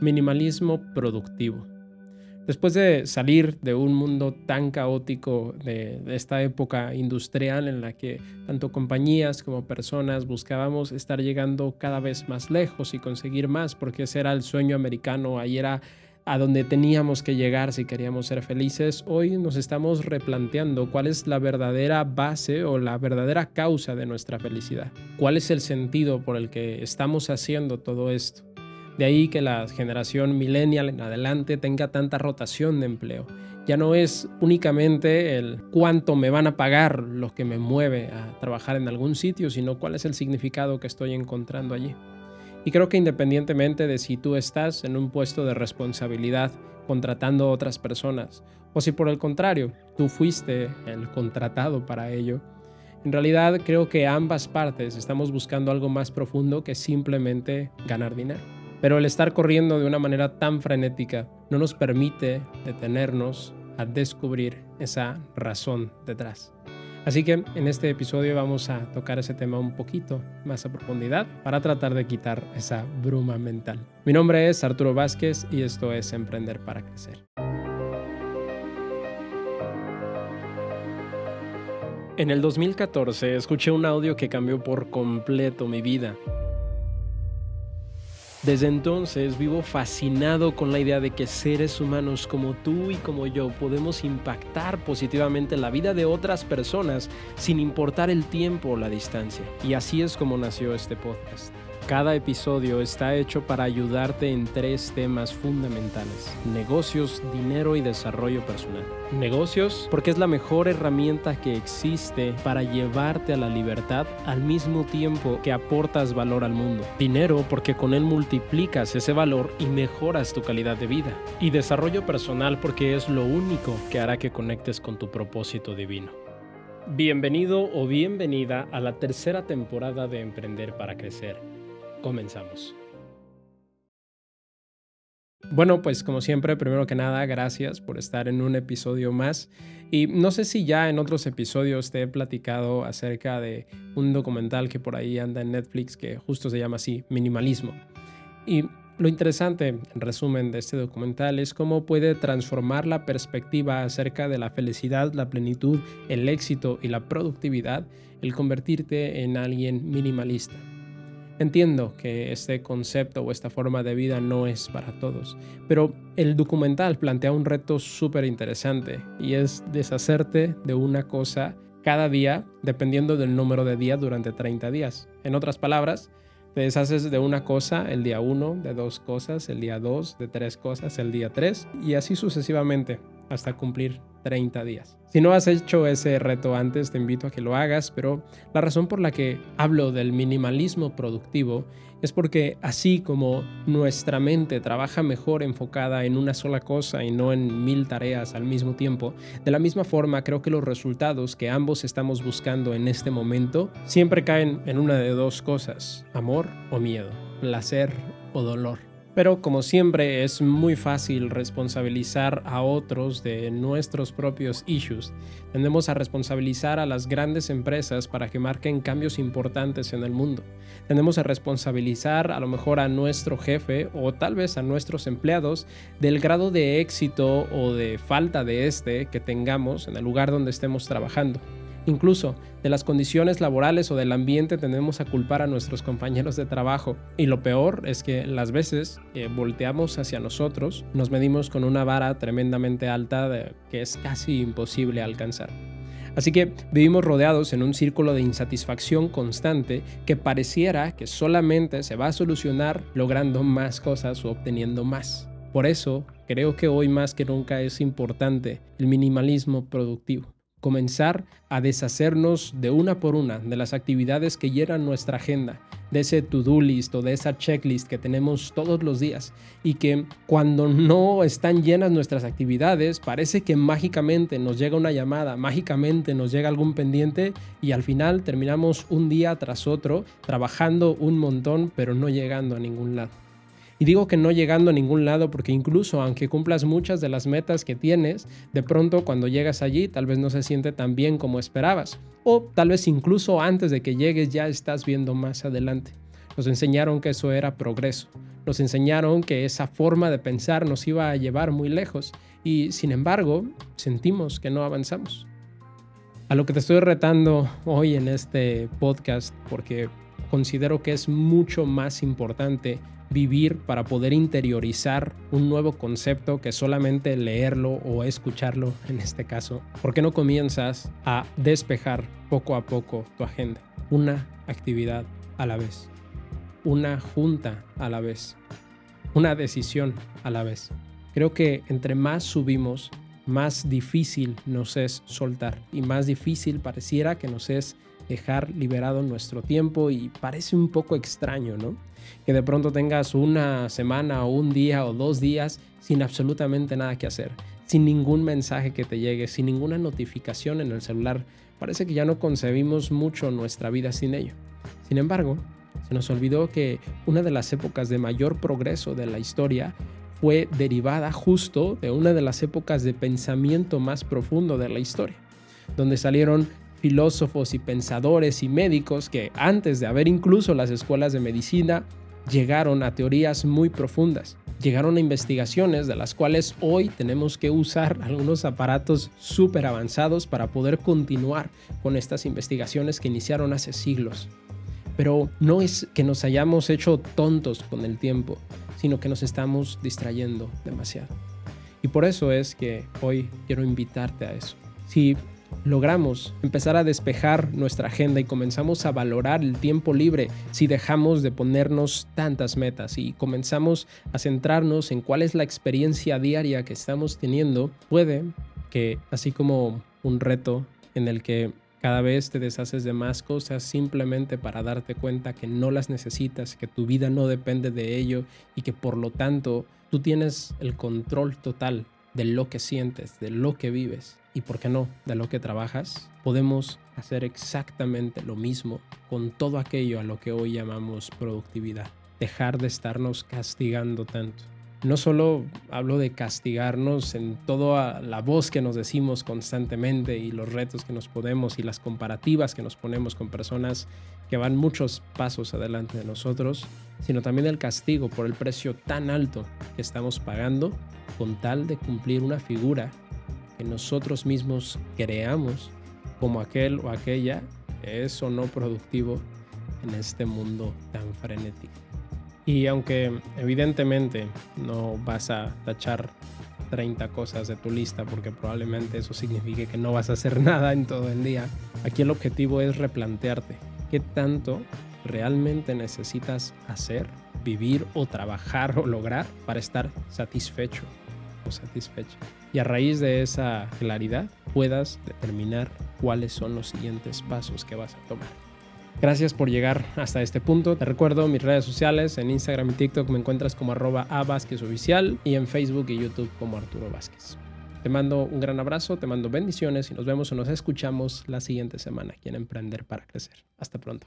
Minimalismo productivo. Después de salir de un mundo tan caótico de, esta época industrial en la que tanto compañías como personas buscábamos estar llegando cada vez más lejos y conseguir más, porque ese era el sueño americano, ahí era a donde teníamos que llegar si queríamos ser felices, hoy nos estamos replanteando cuál es la verdadera base o la verdadera causa de nuestra felicidad. ¿Cuál es el sentido por el que estamos haciendo todo esto? De ahí que la generación millennial en adelante tenga tanta rotación de empleo. Ya no es únicamente el cuánto me van a pagar lo que me mueve a trabajar en algún sitio, sino cuál es el significado que estoy encontrando allí. Y creo que independientemente de si tú estás en un puesto de responsabilidad contratando a otras personas, o si por el contrario, tú fuiste el contratado para ello, en realidad creo que ambas partes estamos buscando algo más profundo que simplemente ganar dinero. Pero el estar corriendo de una manera tan frenética no nos permite detenernos a descubrir esa razón detrás. Así que en este episodio vamos a tocar ese tema un poquito más a profundidad para tratar de quitar esa bruma mental. Mi nombre es Arturo Vázquez y esto es Emprender para Crecer. En el 2014 escuché un audio que cambió por completo mi vida. Desde entonces vivo fascinado con la idea de que seres humanos como tú y como yo podemos impactar positivamente la vida de otras personas sin importar el tiempo o la distancia. Y así es como nació este podcast. Cada episodio está hecho para ayudarte en tres temas fundamentales. Negocios, dinero y desarrollo personal. Negocios porque es la mejor herramienta que existe para llevarte a la libertad al mismo tiempo que aportas valor al mundo. Dinero porque con él multiplicas ese valor y mejoras tu calidad de vida. Y desarrollo personal porque es lo único que hará que conectes con tu propósito divino. Bienvenido o bienvenida a la tercera temporada de Emprender para Crecer Comenzamos. Bueno, pues como siempre, primero que nada, gracias por estar en un episodio más. Y no sé si ya en otros episodios te he platicado acerca de un documental que por ahí anda en Netflix que justo se llama así, Minimalismo. Y lo interesante, en resumen, de este documental es cómo puede transformar la perspectiva acerca de la felicidad, la plenitud, el éxito y la productividad el convertirte en alguien minimalista. Entiendo que este concepto o esta forma de vida no es para todos, pero el documental plantea un reto súper interesante y es deshacerte de una cosa cada día dependiendo del número de días durante 30 días. En otras palabras, te deshaces de una cosa el día 1, de dos cosas el día 2, de tres cosas el día 3 y así sucesivamente hasta cumplir 30 días. Si no has hecho ese reto antes, te invito a que lo hagas, pero la razón por la que hablo del minimalismo productivo es porque así como nuestra mente trabaja mejor enfocada en una sola cosa y no en mil tareas al mismo tiempo, de la misma forma creo que los resultados que ambos estamos buscando en este momento siempre caen en una de dos cosas, amor o miedo, placer o dolor. Pero como siempre es muy fácil responsabilizar a otros de nuestros propios issues. Tendemos a responsabilizar a las grandes empresas para que marquen cambios importantes en el mundo. Tendemos a responsabilizar a lo mejor a nuestro jefe o tal vez a nuestros empleados del grado de éxito o de falta de este que tengamos en el lugar donde estemos trabajando. Incluso de las condiciones laborales o del ambiente tendemos a culpar a nuestros compañeros de trabajo. Y lo peor es que las veces que volteamos hacia nosotros nos medimos con una vara tremendamente alta que es casi imposible alcanzar. Así que vivimos rodeados en un círculo de insatisfacción constante que pareciera que solamente se va a solucionar logrando más cosas o obteniendo más. Por eso creo que hoy más que nunca es importante el minimalismo productivo comenzar a deshacernos de una por una de las actividades que llenan nuestra agenda, de ese to-do list o de esa checklist que tenemos todos los días y que cuando no están llenas nuestras actividades parece que mágicamente nos llega una llamada, mágicamente nos llega algún pendiente y al final terminamos un día tras otro trabajando un montón pero no llegando a ningún lado. Y digo que no llegando a ningún lado porque incluso aunque cumplas muchas de las metas que tienes, de pronto cuando llegas allí tal vez no se siente tan bien como esperabas. O tal vez incluso antes de que llegues ya estás viendo más adelante. Nos enseñaron que eso era progreso. Nos enseñaron que esa forma de pensar nos iba a llevar muy lejos y sin embargo sentimos que no avanzamos. A lo que te estoy retando hoy en este podcast porque considero que es mucho más importante vivir para poder interiorizar un nuevo concepto que solamente leerlo o escucharlo en este caso. ¿Por qué no comienzas a despejar poco a poco tu agenda? Una actividad a la vez. Una junta a la vez. Una decisión a la vez. Creo que entre más subimos, más difícil nos es soltar y más difícil pareciera que nos es dejar liberado nuestro tiempo y parece un poco extraño, ¿no? Que de pronto tengas una semana o un día o dos días sin absolutamente nada que hacer, sin ningún mensaje que te llegue, sin ninguna notificación en el celular. Parece que ya no concebimos mucho nuestra vida sin ello. Sin embargo, se nos olvidó que una de las épocas de mayor progreso de la historia fue derivada justo de una de las épocas de pensamiento más profundo de la historia, donde salieron filósofos y pensadores y médicos que antes de haber incluso las escuelas de medicina llegaron a teorías muy profundas, llegaron a investigaciones de las cuales hoy tenemos que usar algunos aparatos súper avanzados para poder continuar con estas investigaciones que iniciaron hace siglos. Pero no es que nos hayamos hecho tontos con el tiempo, sino que nos estamos distrayendo demasiado. Y por eso es que hoy quiero invitarte a eso. Si logramos empezar a despejar nuestra agenda y comenzamos a valorar el tiempo libre si dejamos de ponernos tantas metas y comenzamos a centrarnos en cuál es la experiencia diaria que estamos teniendo, puede que así como un reto en el que cada vez te deshaces de más cosas simplemente para darte cuenta que no las necesitas, que tu vida no depende de ello y que por lo tanto tú tienes el control total de lo que sientes, de lo que vives y, por qué no, de lo que trabajas, podemos hacer exactamente lo mismo con todo aquello a lo que hoy llamamos productividad. Dejar de estarnos castigando tanto. No solo hablo de castigarnos en toda la voz que nos decimos constantemente y los retos que nos ponemos y las comparativas que nos ponemos con personas que van muchos pasos adelante de nosotros, sino también el castigo por el precio tan alto que estamos pagando con tal de cumplir una figura que nosotros mismos creamos como aquel o aquella es o no productivo en este mundo tan frenético. Y aunque evidentemente no vas a tachar 30 cosas de tu lista porque probablemente eso signifique que no vas a hacer nada en todo el día, aquí el objetivo es replantearte qué tanto realmente necesitas hacer, vivir o trabajar o lograr para estar satisfecho o satisfecha y a raíz de esa claridad puedas determinar cuáles son los siguientes pasos que vas a tomar. Gracias por llegar hasta este punto. Te recuerdo mis redes sociales, en Instagram y TikTok me encuentras como arroba Oficial y en Facebook y YouTube como Arturo Vázquez. Te mando un gran abrazo, te mando bendiciones y nos vemos o nos escuchamos la siguiente semana aquí en Emprender para Crecer. Hasta pronto.